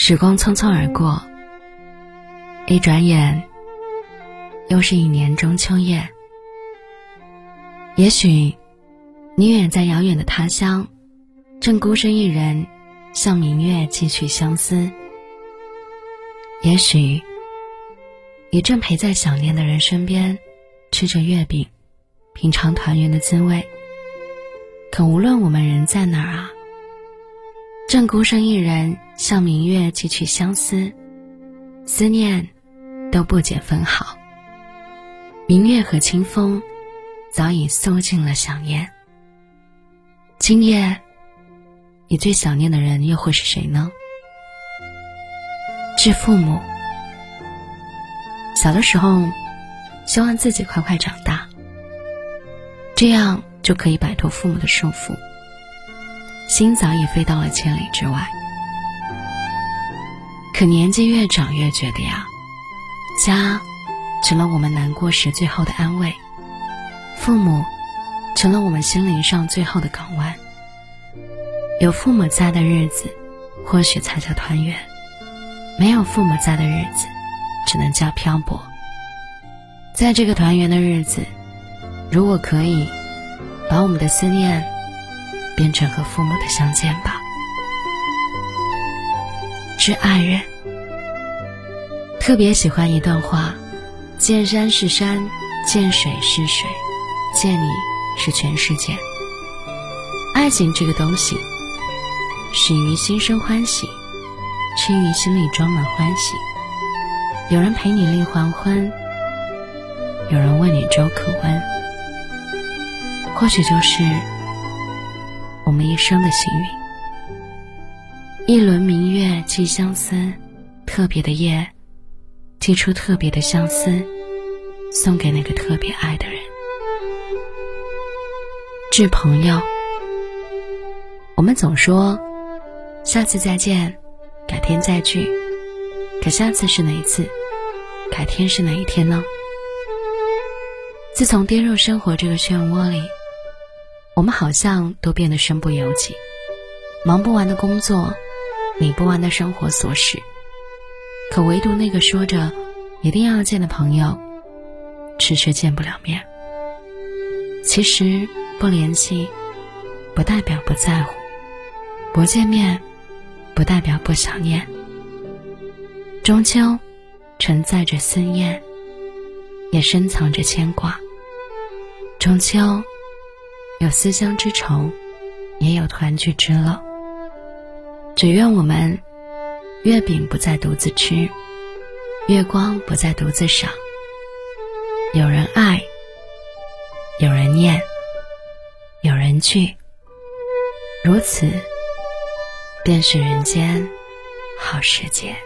时光匆匆而过，一转眼，又是一年中秋夜。也许，你远在遥远的他乡，正孤身一人向明月寄去相思；也许，你正陪在想念的人身边，吃着月饼，品尝团圆的滋味。可无论我们人在哪儿啊。正孤身一人向明月寄去相思，思念都不减分毫。明月和清风早已搜尽了想念。今夜，你最想念的人又会是谁呢？致父母。小的时候，希望自己快快长大，这样就可以摆脱父母的束缚。心早已飞到了千里之外，可年纪越长越觉得呀，家成了我们难过时最后的安慰，父母成了我们心灵上最后的港湾。有父母在的日子，或许才叫团圆；没有父母在的日子，只能叫漂泊。在这个团圆的日子，如果可以，把我们的思念。变成和父母的相见吧。致爱人，特别喜欢一段话：见山是山，见水是水，见你是全世界。爱情这个东西，始于心生欢喜，吃于心里装满欢喜。有人陪你立黄昏，有人为你粥可温，或许就是。我们一生的幸运，一轮明月寄相思，特别的夜，寄出特别的相思，送给那个特别爱的人。致朋友，我们总说下次再见，改天再聚，可下次是哪一次？改天是哪一天呢？自从跌入生活这个漩涡里。我们好像都变得身不由己，忙不完的工作，理不完的生活琐事，可唯独那个说着一定要见的朋友，迟迟见不了面。其实不联系，不代表不在乎；不见面，不代表不想念。中秋，承载着思念，也深藏着牵挂。中秋。有思乡之愁，也有团聚之乐。只愿我们月饼不再独自吃，月光不再独自赏。有人爱，有人念，有人聚，如此便是人间好时节。